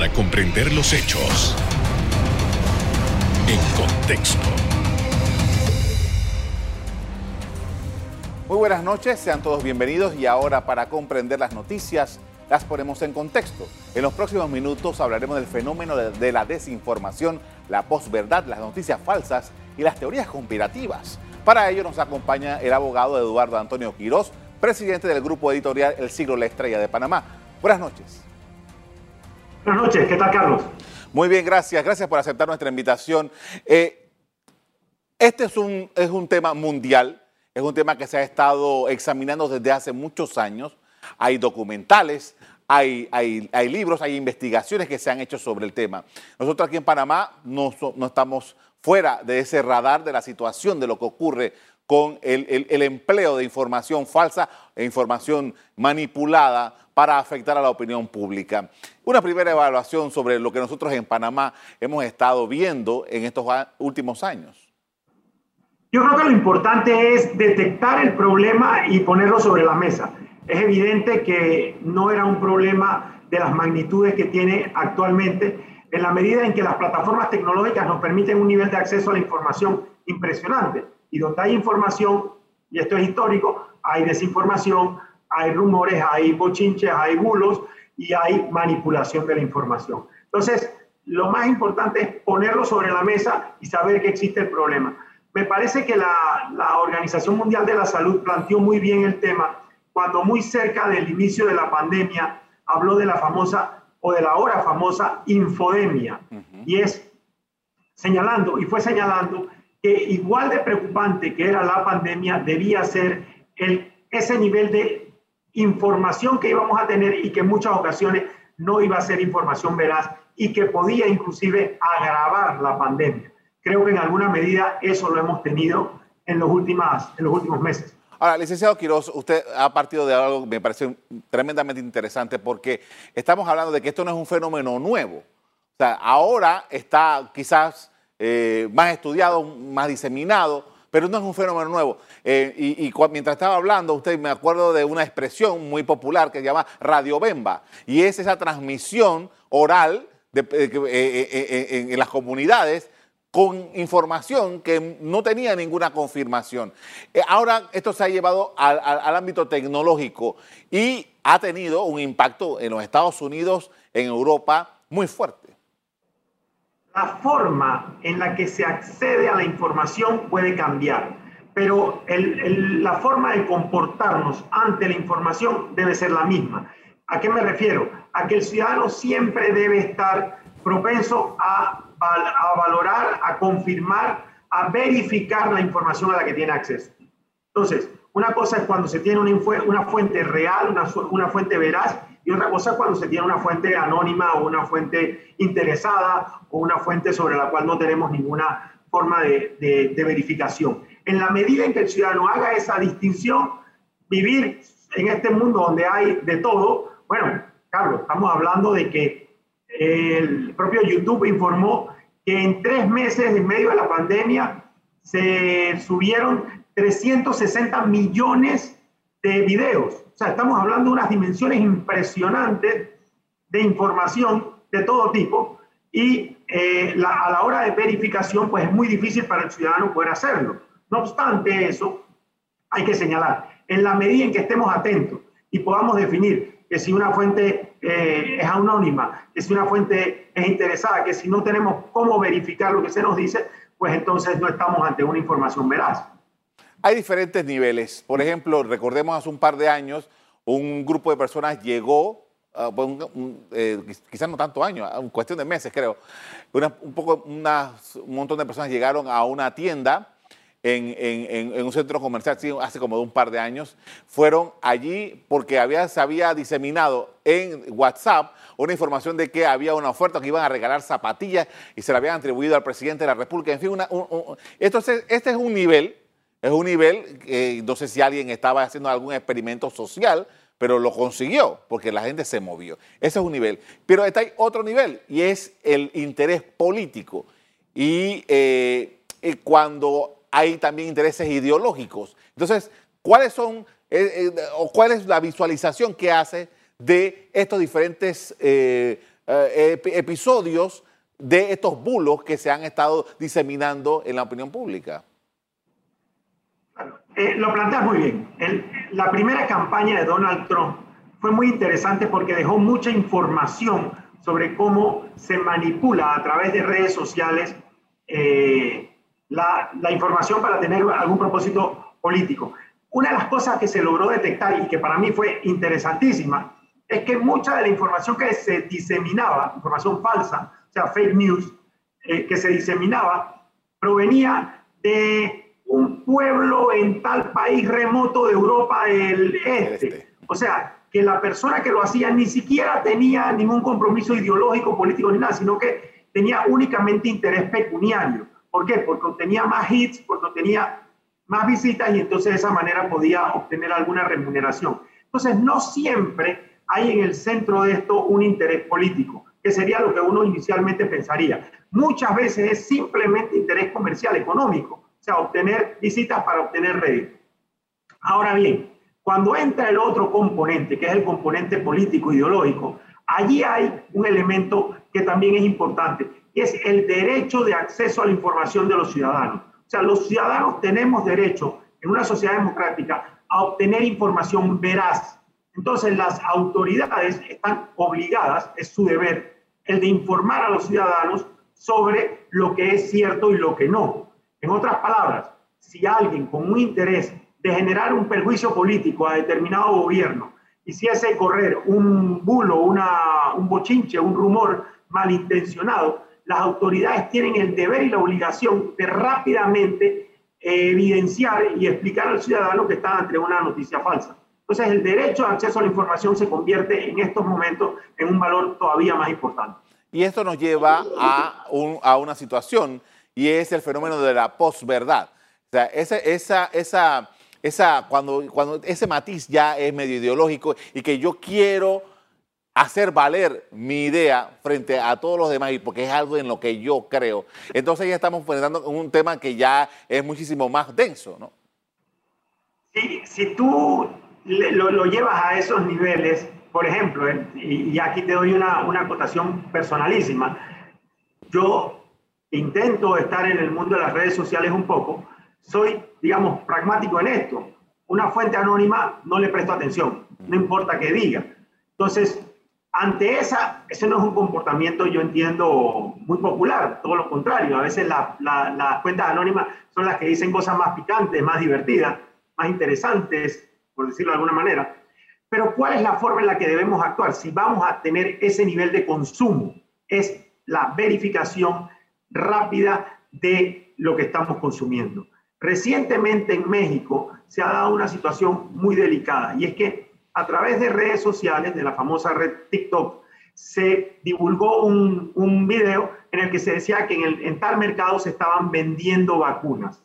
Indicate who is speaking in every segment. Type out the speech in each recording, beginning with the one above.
Speaker 1: para comprender los hechos en contexto.
Speaker 2: Muy buenas noches, sean todos bienvenidos y ahora para comprender las noticias las ponemos en contexto. En los próximos minutos hablaremos del fenómeno de, la desinformación, la posverdad, las noticias falsas y las teorías conspirativas. Para ello nos acompaña el abogado Eduardo Antonio Quirós, presidente del grupo editorial El Siglo La Estrella de Panamá. Buenas noches.
Speaker 3: Buenas noches, ¿qué tal Carlos?
Speaker 2: Muy bien, gracias. Gracias por aceptar nuestra invitación. Eh, este es un, es un tema mundial, es un tema que se ha estado examinando desde hace muchos años. Hay documentales, hay, hay, libros, hay investigaciones que se han hecho sobre el tema. Nosotros aquí en Panamá no, no estamos fuera de ese radar de la situación de lo que ocurre con el, el, empleo de información falsa e información manipulada para afectar a la opinión pública. Una primera evaluación sobre lo que nosotros en Panamá hemos estado viendo en estos últimos años.
Speaker 3: Yo creo que lo importante es detectar el problema y ponerlo sobre la mesa. Es evidente que no era un problema de las magnitudes que tiene actualmente, en la medida en que las plataformas tecnológicas nos permiten un nivel de acceso a la información impresionante. Y donde hay información, y esto es histórico, hay desinformación, hay rumores, hay bochinches, hay bulos y hay manipulación de la información. Entonces, lo más importante es ponerlo sobre la mesa y saber que existe el problema. Me parece que la, la, Organización Mundial de la Salud planteó muy bien el tema cuando muy cerca del inicio de la pandemia habló de la famosa o de la ahora famosa infodemia. Y es señalando, y fue señalando que igual de preocupante que era la pandemia debía ser el, ese nivel de información que íbamos a tener y que en muchas ocasiones no iba a ser información veraz y que podía inclusive agravar la pandemia. Creo que en alguna medida eso lo hemos tenido en los, últimas, en los últimos meses.
Speaker 2: Ahora, licenciado Quiroz, usted ha partido de algo que me parece tremendamente interesante porque estamos hablando de que esto no es un fenómeno nuevo. O sea, ahora está quizás eh, más estudiado, más diseminado, pero no es un fenómeno nuevo. Eh, y, mientras estaba hablando, usted me acuerdo de una expresión muy popular que se llama radiobemba, y es esa transmisión oral eh, en las comunidades con información que no tenía ninguna confirmación. Eh, ahora esto se ha llevado al, ámbito tecnológico y ha tenido un impacto en los Estados Unidos, en Europa, muy fuerte.
Speaker 3: La forma en la que se accede a la información puede cambiar, pero la forma de comportarnos ante la información debe ser la misma. ¿A qué me refiero? A que el ciudadano siempre debe estar propenso a a valorar, a confirmar, a verificar la información a la que tiene acceso. Entonces, una cosa es cuando se tiene una, fuente real, una, una fuente veraz, y otra cosa es cuando se tiene una fuente anónima o una fuente interesada o una fuente sobre la cual no tenemos ninguna forma de, de, verificación. En la medida en que el ciudadano haga esa distinción, vivir en este mundo donde hay de todo, bueno, Carlos, estamos hablando de que el propio YouTube informó que en tres meses en medio de la pandemia se subieron 360 millones de videos. O sea, estamos hablando de unas dimensiones impresionantes de información de todo tipo y eh, a la hora de verificación pues es muy difícil para el ciudadano poder hacerlo. No obstante eso, hay que señalar, en la medida en que estemos atentos y podamos definir que si una fuente eh, es anónima, que si una fuente es interesada, que si no tenemos cómo verificar lo que se nos dice, pues entonces no estamos ante una información veraz.
Speaker 2: Hay diferentes niveles. Por ejemplo, recordemos hace un par de años, un grupo de personas llegó, uh, eh, quizás no tanto años, en cuestión de meses creo, un, poco, un montón de personas llegaron a una tienda en, un centro comercial hace como un par de años, fueron allí porque había, se había diseminado en WhatsApp una información de que había una oferta que iban a regalar zapatillas y se la habían atribuido al presidente de la República. En fin, entonces este es un nivel, es un nivel que no sé si alguien estaba haciendo algún experimento social, pero lo consiguió porque la gente se movió. Ese es un nivel. Pero está hay otro nivel y es el interés político. Y eh, cuando hay también intereses ideológicos. Entonces, ¿cuáles son eh, eh, o cuál es la visualización que hace de estos diferentes eh, eh, episodios de estos bulos que se han estado diseminando en la opinión pública.
Speaker 3: Eh, lo planteas muy bien. la primera campaña de Donald Trump fue muy interesante porque dejó mucha información sobre cómo se manipula a través de redes sociales eh, la, la, información para tener algún propósito político. Una de las cosas que se logró detectar y que para mí fue interesantísima es que mucha de la información que se diseminaba, información falsa, o sea, fake news, eh, que se diseminaba, provenía de un pueblo en tal país remoto de Europa del este. este. O sea, que la persona que lo hacía ni siquiera tenía ningún compromiso ideológico, político ni nada, sino que tenía únicamente interés pecuniario. ¿Por qué? Porque tenía más hits, porque tenía más visitas y entonces de esa manera podía obtener alguna remuneración. Entonces, no siempre hay en el centro de esto un interés político, que sería lo que uno inicialmente pensaría. Muchas veces es simplemente interés comercial, económico, sea, obtener visitas para obtener rédito. Ahora bien, cuando entra el otro componente, que es el componente político ideológico, allí hay un elemento que también es importante, y es el derecho de acceso a la información de los ciudadanos. O sea, los ciudadanos tenemos derecho en una sociedad democrática a obtener información veraz. Entonces, las autoridades están obligadas, es su deber, el de informar a los ciudadanos sobre lo que es cierto y lo que no. En otras palabras, si alguien con un interés de generar un perjuicio político a determinado gobierno hiciese correr un bulo, una, un bochinche, un rumor malintencionado, las autoridades tienen el deber y la obligación de rápidamente evidenciar y explicar al ciudadano que está ante una noticia falsa. Entonces, el derecho de acceso a la información se convierte en estos momentos en un valor todavía más importante.
Speaker 2: Y esto nos lleva a, a una situación y es el fenómeno de la posverdad. O sea, esa, esa, esa, esa, cuando, cuando ese matiz ya es medio ideológico y que yo quiero hacer valer mi idea frente a todos los demás, porque es algo en lo que yo creo. Entonces ya estamos enfrentando un tema que ya es muchísimo más denso, ¿no?
Speaker 3: Sí, si tú lo, llevas a esos niveles, por ejemplo, y, aquí te doy una, una acotación personalísima, yo intento estar en el mundo de las redes sociales un poco, soy, digamos, pragmático en esto. Una fuente anónima no le presto atención, no importa qué diga. Entonces, ante esa, ese no es un comportamiento, yo entiendo, muy popular, todo lo contrario. A veces las cuentas anónimas son las que dicen cosas más picantes, más divertidas, más interesantes, por decirlo de alguna manera. Pero ¿cuál es la forma en la que debemos actuar? Si vamos a tener ese nivel de consumo, es la verificación rápida de lo que estamos consumiendo. Recientemente en México se ha dado una situación muy delicada y es que a través de redes sociales, de la famosa red TikTok, se divulgó un, un video en el que se decía que en, el, en tal mercado se estaban vendiendo vacunas.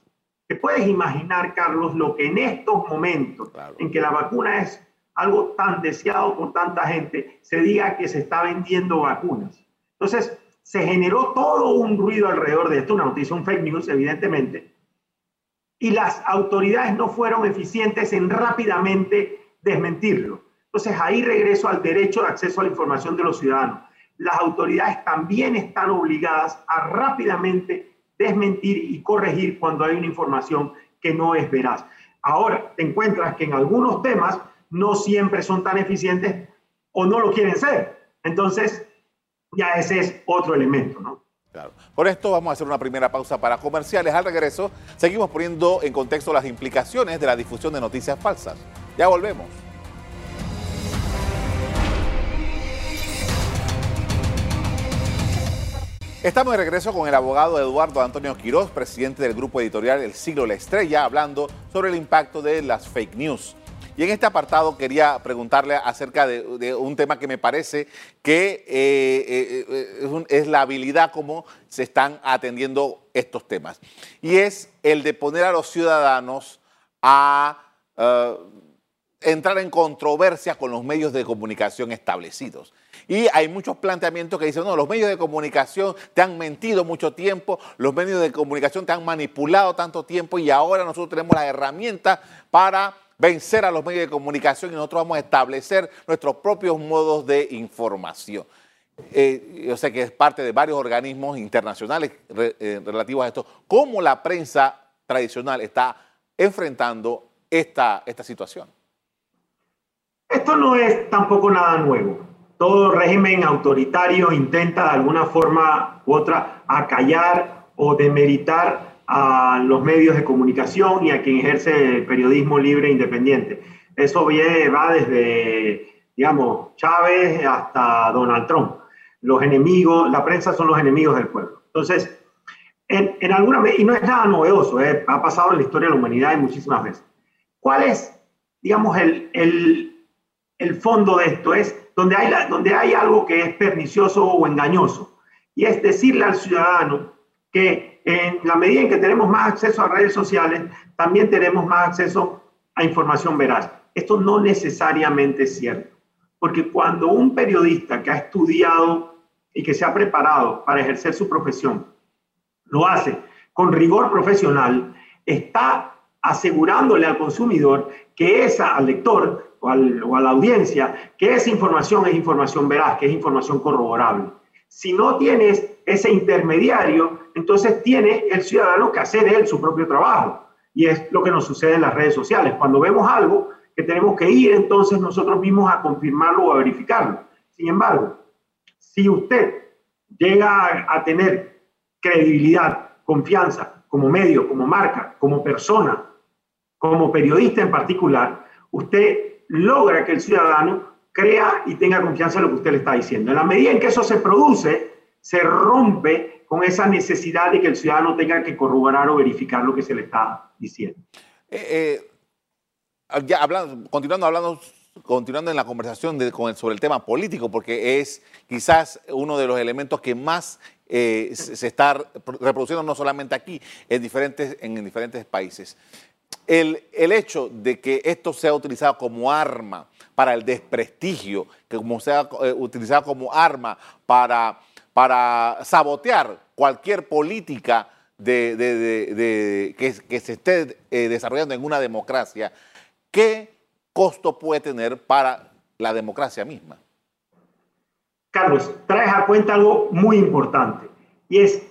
Speaker 3: ¿Te puedes imaginar, Carlos, lo que en estos momentos en que la vacuna es algo tan deseado por tanta gente, se diga que se está vendiendo vacunas? Entonces, se generó todo un ruido alrededor de esto, una noticia, un fake news, evidentemente, y las autoridades no fueron eficientes en rápidamente desmentirlo. Entonces ahí regreso al derecho de acceso a la información de los ciudadanos. Las autoridades también están obligadas a rápidamente desmentir y corregir cuando hay una información que no es veraz. Ahora, te encuentras que en algunos temas no siempre son tan eficientes o no lo quieren ser. Entonces, ya ese es otro elemento, ¿no?
Speaker 2: Claro. Por esto vamos a hacer una primera pausa para comerciales. Al regreso, seguimos poniendo en contexto las implicaciones de la difusión de noticias falsas. Ya volvemos. Estamos de regreso con el abogado Eduardo Antonio Quiroz, presidente del grupo editorial El Siglo La Estrella, hablando sobre el impacto de las fake news. Y en este apartado quería preguntarle acerca de, un tema que me parece que eh, eh, es, la habilidad como se están atendiendo estos temas. Y es el de poner a los ciudadanos a eh, entrar en controversia con los medios de comunicación establecidos. Y hay muchos planteamientos que dicen, no, los medios de comunicación te han mentido mucho tiempo, los medios de comunicación te han manipulado tanto tiempo y ahora nosotros tenemos las herramientas para vencer a los medios de comunicación y nosotros vamos a establecer nuestros propios modos de información. eh, yo sé que es parte de varios organismos internacionales eh, relativos a esto, cómo la prensa tradicional está enfrentando esta, esta situación.
Speaker 3: Esto no es tampoco nada nuevo. Todo régimen autoritario intenta de alguna forma u otra acallar o demeritar a los medios de comunicación y a quien ejerce el periodismo libre e independiente. Eso va desde, digamos, Chávez hasta Donald Trump. Los enemigos, la prensa son los enemigos del pueblo. Entonces, en, en alguna y no es nada novedoso, ¿eh? ha pasado en la historia de la humanidad muchísimas veces. ¿Cuál es, digamos, el, el, el fondo de esto? Es donde hay, donde hay algo que es pernicioso o engañoso. Y es decirle al ciudadano que en la medida en que tenemos más acceso a redes sociales, también tenemos más acceso a información veraz. Esto no necesariamente es cierto, porque cuando un periodista que ha estudiado y que se ha preparado para ejercer su profesión lo hace con rigor profesional, está asegurándole al consumidor que esa, al lector o, o a la audiencia, que esa información es información veraz, que es información corroborable. Si no tienes ese intermediario, entonces tiene el ciudadano que hacer él su propio trabajo. Y es lo que nos sucede en las redes sociales. Cuando vemos algo que tenemos que ir entonces nosotros mismos a confirmarlo o a verificarlo. Sin embargo, si usted llega a, tener credibilidad, confianza como medio, como marca, como persona, como periodista en particular, usted logra que el ciudadano crea y tenga confianza en lo que usted le está diciendo. En la medida en que eso se produce, se rompe con esa necesidad de que el ciudadano tenga que corroborar o verificar lo que se le está diciendo.
Speaker 2: Eh, eh, ya hablando, continuando hablando, continuando en la conversación sobre el tema político, porque es quizás uno de los elementos que más eh, se, está reproduciendo no solamente aquí, en diferentes, en, diferentes países. El, el, hecho de que esto sea utilizado como arma para el desprestigio, que como sea utilizado como arma para, para sabotear cualquier política que, se esté eh, desarrollando en una democracia, ¿qué costo puede tener para la democracia misma?
Speaker 3: Carlos, traes a cuenta algo muy importante y es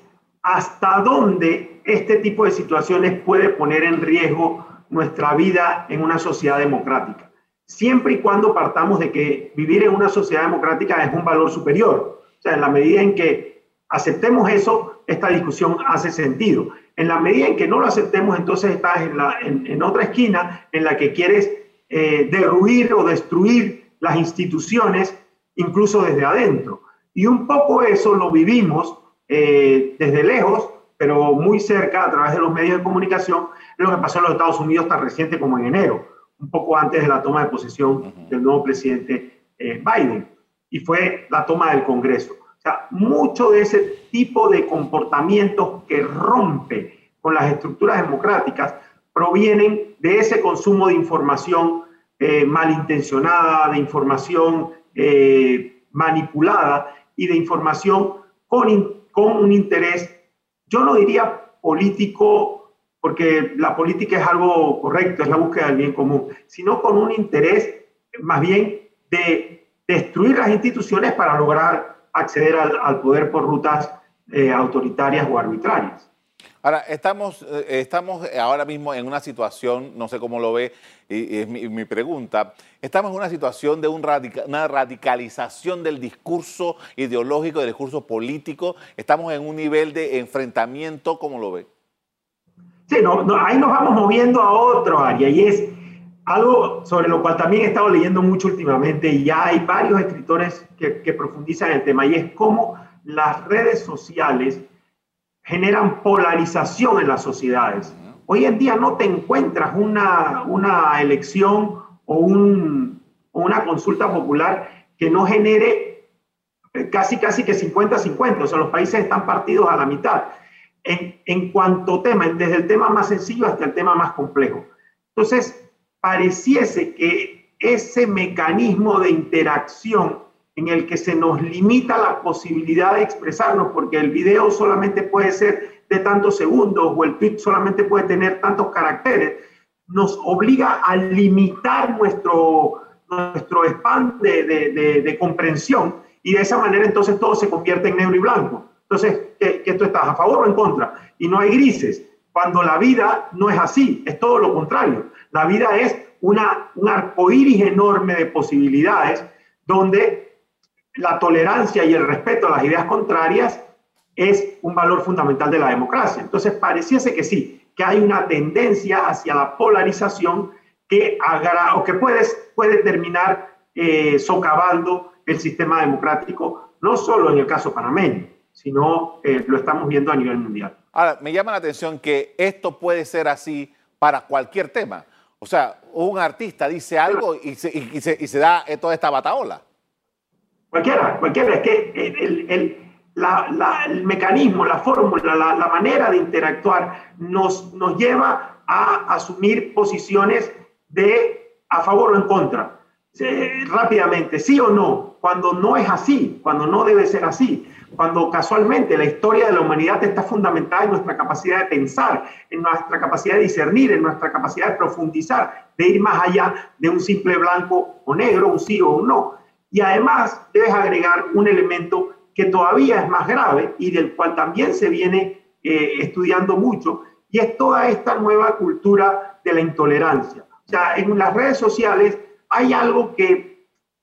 Speaker 3: hasta dónde este tipo de situaciones puede poner en riesgo nuestra vida en una sociedad democrática siempre y cuando partamos de que vivir en una sociedad democrática es un valor superior. Sea, en la medida en que aceptemos eso, esta discusión hace sentido. En la medida en que no lo aceptemos, entonces estás en, otra esquina en la que quieres eh, derruir o destruir las instituciones, incluso desde adentro. Y un poco eso lo vivimos eh, desde lejos, pero muy cerca a través de los medios de comunicación, lo que pasó en los Estados Unidos tan reciente como en enero un poco antes de la toma de posesión del nuevo presidente eh, Biden, y fue la toma del Congreso. O sea, mucho de ese tipo de comportamientos que rompe con las estructuras democráticas provienen de ese consumo de información eh, malintencionada, de información eh, manipulada y de información con, con un interés, yo no diría político porque la política es algo correcto, es la búsqueda del bien común, sino con un interés más bien de destruir las instituciones para lograr acceder al, poder por rutas eh, autoritarias o arbitrarias.
Speaker 2: Ahora, estamos, eh, estamos ahora mismo en una situación, no sé cómo lo ve, y, es mi, pregunta, estamos en una situación de un una radicalización del discurso ideológico, del discurso político, estamos en un nivel de enfrentamiento, ¿cómo lo ve?
Speaker 3: Sí, no, ahí nos vamos moviendo a otro área y es algo sobre lo cual también he estado leyendo mucho últimamente y ya hay varios escritores que, profundizan el tema y es cómo las redes sociales generan polarización en las sociedades. Hoy en día no te encuentras una, una elección o, un, o una consulta popular que no genere casi, casi que 50-50, o sea, los países están partidos a la mitad en, en cuanto tema, desde el tema más sencillo hasta el tema más complejo. Entonces, pareciese que ese mecanismo de interacción en el que se nos limita la posibilidad de expresarnos, porque el video solamente puede ser de tantos segundos o el tweet solamente puede tener tantos caracteres, nos obliga a limitar nuestro, nuestro spam de, de, comprensión y de esa manera entonces todo se convierte en negro y blanco. Entonces, ¿qué, tú estás a favor o en contra? Y no hay grises, cuando la vida no es así, es todo lo contrario. La vida es una, un arcoíris enorme de posibilidades donde la tolerancia y el respeto a las ideas contrarias es un valor fundamental de la democracia. Entonces, pareciese que sí, que hay una tendencia hacia la polarización que, agra o que puede, puede terminar eh, socavando el sistema democrático, no solo en el caso panameño, sino eh, lo estamos viendo a nivel mundial.
Speaker 2: Ahora, me llama la atención que esto puede ser así para cualquier tema. O sea, un artista dice algo y se, da toda esta bataola.
Speaker 3: Cualquiera, cualquiera. Es que el, mecanismo, la fórmula, la, manera de interactuar nos lleva a asumir posiciones de a favor o en contra. rápidamente, sí o no, cuando no es así, cuando no debe ser así, cuando casualmente la historia de la humanidad está fundamentada en nuestra capacidad de pensar, en nuestra capacidad de discernir, en nuestra capacidad de profundizar, de ir más allá de un simple blanco o negro, un sí o un no. Y además debes agregar un elemento que todavía es más grave y del cual también se viene eh, estudiando mucho, y es toda esta nueva cultura de la intolerancia. O sea, en las redes sociales hay algo que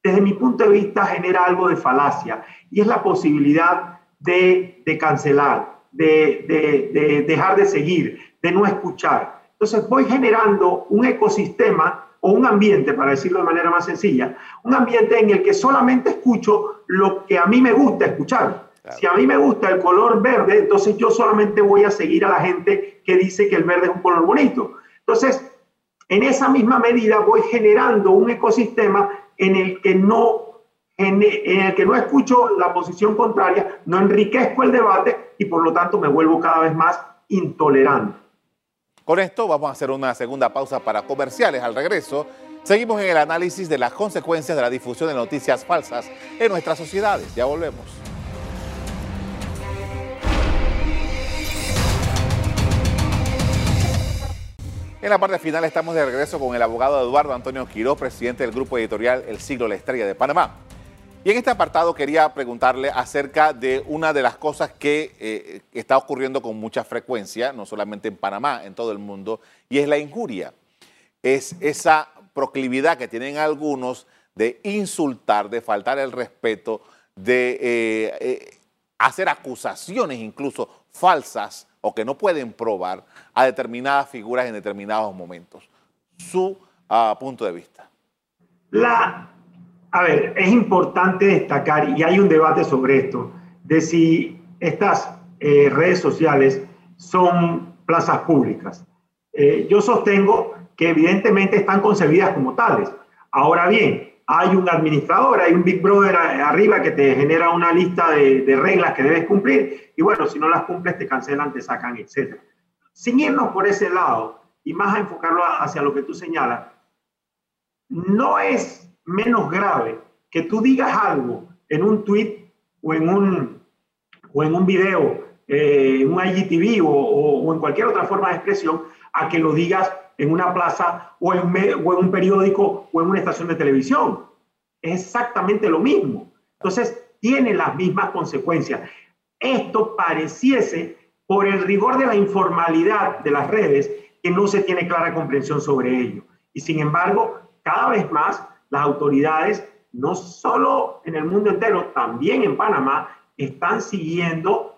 Speaker 3: desde mi punto de vista genera algo de falacia y es la posibilidad de, cancelar, de, dejar de seguir, de no escuchar. Entonces voy generando un ecosistema o un ambiente, para decirlo de manera más sencilla, un ambiente en el que solamente escucho lo que a mí me gusta escuchar. Si a mí me gusta el color verde, entonces yo solamente voy a seguir a la gente que dice que el verde es un color bonito. Entonces, en esa misma medida voy generando un ecosistema en el que no en el que no escucho la posición contraria, no enriquezco el debate y por lo tanto me vuelvo cada vez más intolerante.
Speaker 2: Con esto vamos a hacer una segunda pausa para comerciales. Al regreso, seguimos en el análisis de las consecuencias de la difusión de noticias falsas en nuestras sociedades. Ya volvemos. En la parte final estamos de regreso con el abogado Eduardo Antonio Quiroz, presidente del grupo editorial El Siglo La Estrella de Panamá. Y en este apartado quería preguntarle acerca de una de las cosas que eh, está ocurriendo con mucha frecuencia, no solamente en Panamá, en todo el mundo, y es la injuria. Es esa proclividad que tienen algunos de insultar, de faltar el respeto, de eh, eh, hacer acusaciones incluso falsas o que no pueden probar a determinadas figuras en determinados momentos. Su ah, punto de vista.
Speaker 3: La, a ver, es importante destacar, y hay un debate sobre esto, de si estas eh, redes sociales son plazas públicas. Eh, yo sostengo que evidentemente están concebidas como tales. Ahora bien, hay un administrador, hay un Big Brother arriba que te genera una lista de, reglas que debes cumplir y bueno, si no las cumples te cancelan, te sacan, etc. Sin irnos por ese lado y más a enfocarlo hacia lo que tú señalas, no es menos grave que tú digas algo en un tweet o en un, o en un video, eh, un IGTV o, o en cualquier otra forma de expresión, a que lo digas en una plaza o en, o en un periódico o en una estación de televisión. Es exactamente lo mismo. Entonces, tiene las mismas consecuencias. Esto pareciese, por el rigor de la informalidad de las redes, que no se tiene clara comprensión sobre ello. Y sin embargo, cada vez más las autoridades, no solo en el mundo entero, también en Panamá, están siguiendo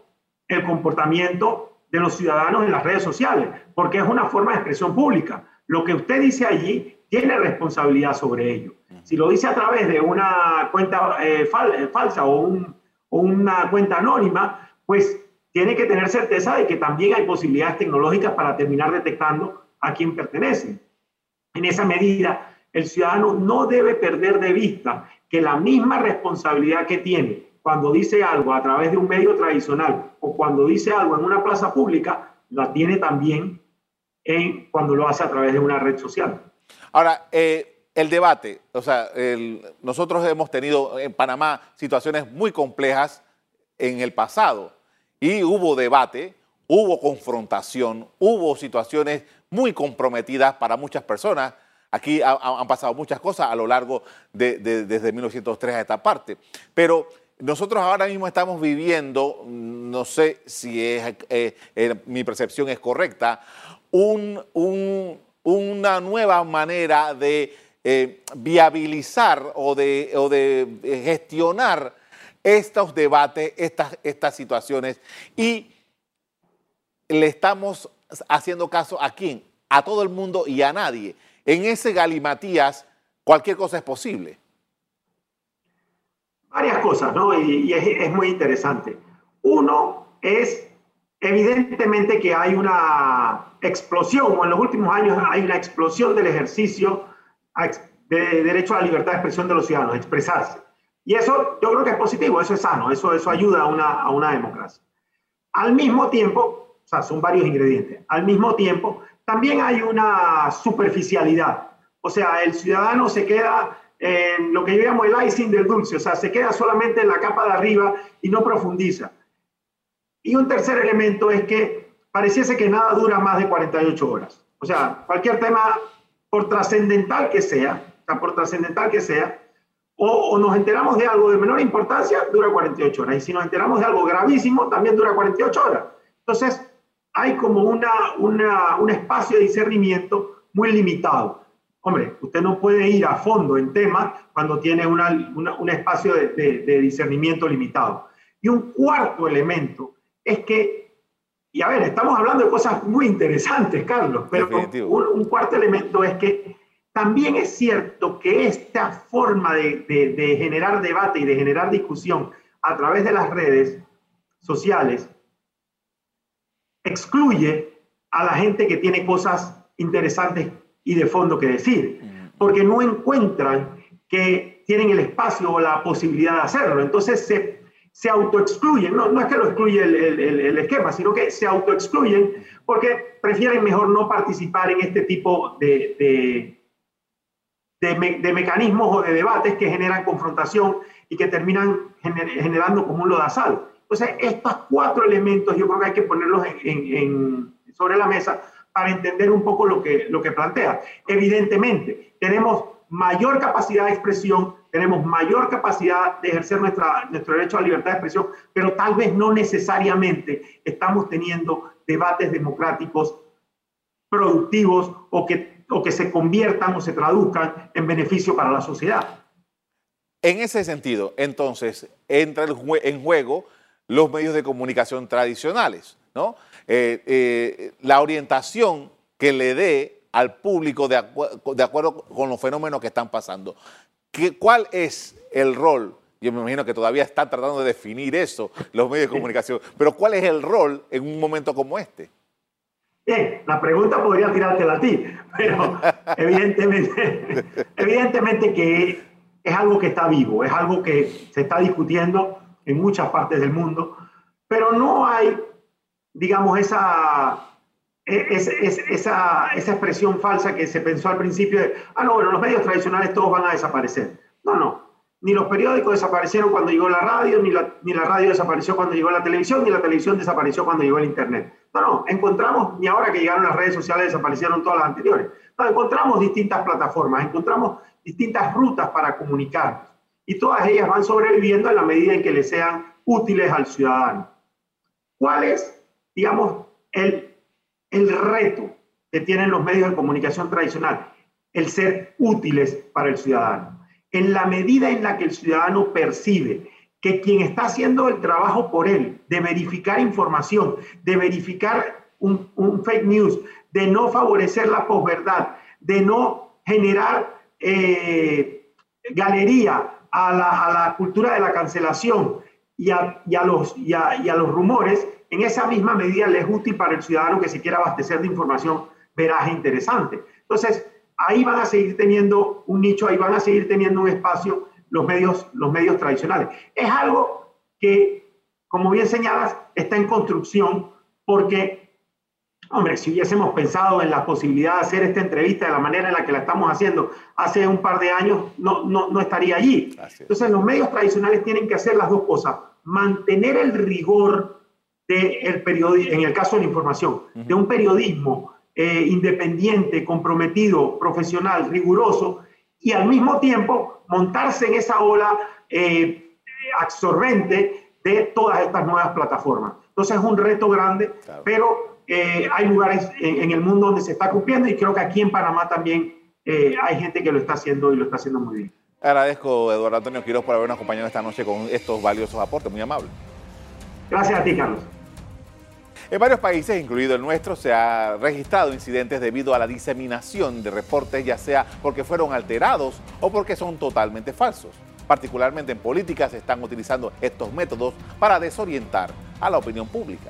Speaker 3: el comportamiento de los ciudadanos en las redes sociales, porque es una forma de expresión pública. Lo que usted dice allí tiene responsabilidad sobre ello. Si lo dice a través de una cuenta eh, eh, falsa o, o una cuenta anónima, pues tiene que tener certeza de que también hay posibilidades tecnológicas para terminar detectando a quién pertenecen. En esa medida, el ciudadano no debe perder de vista que la misma responsabilidad que tiene cuando dice algo a través de un medio tradicional o cuando dice algo en una plaza pública, la tiene también en, cuando lo hace a través de una red social.
Speaker 2: Ahora, eh, el debate, o sea, nosotros hemos tenido en Panamá situaciones muy complejas en el pasado y hubo debate, hubo confrontación, hubo situaciones muy comprometidas para muchas personas. Aquí han pasado muchas cosas a lo largo de, desde 1903 a esta parte. Pero nosotros ahora mismo estamos viviendo, no sé si es, eh, eh, mi percepción es correcta, una nueva manera de eh, viabilizar o de, o de gestionar estos debates, estas situaciones y le estamos haciendo caso a quién, a todo el mundo y a nadie. En ese galimatías cualquier cosa es posible.
Speaker 3: Varias cosas, ¿no? Y, es, muy interesante. Uno es, evidentemente, que hay una explosión, o en los últimos años hay una explosión del ejercicio de derecho a la libertad de expresión de los ciudadanos, expresarse. Y eso yo creo que es positivo, eso es sano, eso, eso ayuda a una, a una democracia. Al mismo tiempo, o sea, son varios ingredientes, al mismo tiempo, también hay una superficialidad. O sea, el ciudadano se queda en lo que yo llamo el icing del dulce, o sea, se queda solamente en la capa de arriba y no profundiza. Y un tercer elemento es que pareciese que nada dura más de 48 horas. O sea, cualquier tema, por trascendental que sea, o sea, por trascendental que sea, o, nos enteramos de algo de menor importancia, dura 48 horas. Y si nos enteramos de algo gravísimo, también dura 48 horas. Entonces, hay como una, una, un espacio de discernimiento muy limitado. Hombre, usted no puede ir a fondo en temas cuando tiene un espacio de, discernimiento limitado. Y un cuarto elemento es que, y a ver, estamos hablando de cosas muy interesantes, Carlos, pero un, cuarto elemento es que también es cierto que esta forma de generar debate y de generar discusión a través de las redes sociales excluye a la gente que tiene cosas interesantes y de fondo que decir, porque no encuentran que tienen el espacio o la posibilidad de hacerlo. Entonces se, se autoexcluyen, no, no es que lo excluye el, el, esquema, sino que se autoexcluyen porque prefieren mejor no participar en este tipo de, de, de, mecanismos o de debates que generan confrontación y que terminan generando como un lodazal. Entonces, estos cuatro elementos yo creo que hay que ponerlos en, en, sobre la mesa para entender un poco lo que, lo que plantea. Evidentemente, tenemos mayor capacidad de expresión, tenemos mayor capacidad de ejercer nuestra, nuestro derecho a la libertad de expresión, pero tal vez no necesariamente estamos teniendo debates democráticos productivos o que, o que se conviertan o se traduzcan en beneficio para la sociedad.
Speaker 2: En ese sentido, entonces, entra en juego los medios de comunicación tradicionales, ¿no? Eh, eh, la orientación que le dé al público de, acuerdo con los fenómenos que están pasando. ¿Qué, ¿Cuál es el rol? Yo me imagino que todavía están tratando de definir eso los medios de comunicación, pero ¿cuál es el rol en un momento como este?
Speaker 3: Bien, la pregunta podría tirártela a ti, pero evidentemente, evidentemente que es algo que está vivo, es algo que se está discutiendo en muchas partes del mundo, pero no hay digamos, esa, e, esa, esa expresión falsa que se pensó al principio de, ah, no, bueno, los medios tradicionales todos van a desaparecer. No, no. Ni los periódicos desaparecieron cuando llegó la radio, ni la, ni la radio desapareció cuando llegó la televisión, ni la televisión desapareció cuando llegó el Internet. No, no, encontramos, ni ahora que llegaron las redes sociales desaparecieron todas las anteriores. No, encontramos distintas plataformas, encontramos distintas rutas para comunicarnos. Y todas ellas van sobreviviendo en la medida en que le sean útiles al ciudadano. ¿Cuál es digamos, el, el reto que tienen los medios de comunicación tradicional, el ser útiles para el ciudadano. En la medida en la que el ciudadano percibe que quien está haciendo el trabajo por él, de verificar información, de verificar un, fake news, de no favorecer la posverdad, de no generar eh, galería a la, a la, cultura de la cancelación y a, los, y a los rumores, en esa misma medida le es útil para el ciudadano que se quiera abastecer de información veraz e interesante. Entonces, ahí van a seguir teniendo un nicho, ahí van a seguir teniendo un espacio los medios, los medios tradicionales. Es algo que, como bien señalas, está en construcción porque, hombre, si hubiésemos pensado en la posibilidad de hacer esta entrevista de la manera en la que la estamos haciendo hace un par de años, no, no, no estaría allí. Entonces, los medios tradicionales tienen que hacer las dos cosas, mantener el rigor de el en el caso de la información, de un periodismo eh, independiente, comprometido, profesional, riguroso, y al mismo tiempo montarse en esa ola eh, absorbente de todas estas nuevas plataformas. Entonces es un reto grande, pero eh, hay lugares en, el mundo donde se está cumpliendo y creo que aquí en Panamá también eh, hay gente que lo está haciendo y lo está haciendo muy bien.
Speaker 2: Agradezco, Eduardo Antonio Quiroz, por habernos acompañado esta noche con estos valiosos aportes, muy amable.
Speaker 3: Gracias a ti, Carlos.
Speaker 2: En varios países, incluido el nuestro, se ha registrado incidentes debido a la diseminación de reportes, ya sea porque fueron alterados o porque son totalmente falsos. Particularmente en política se están utilizando estos métodos para desorientar a la opinión pública.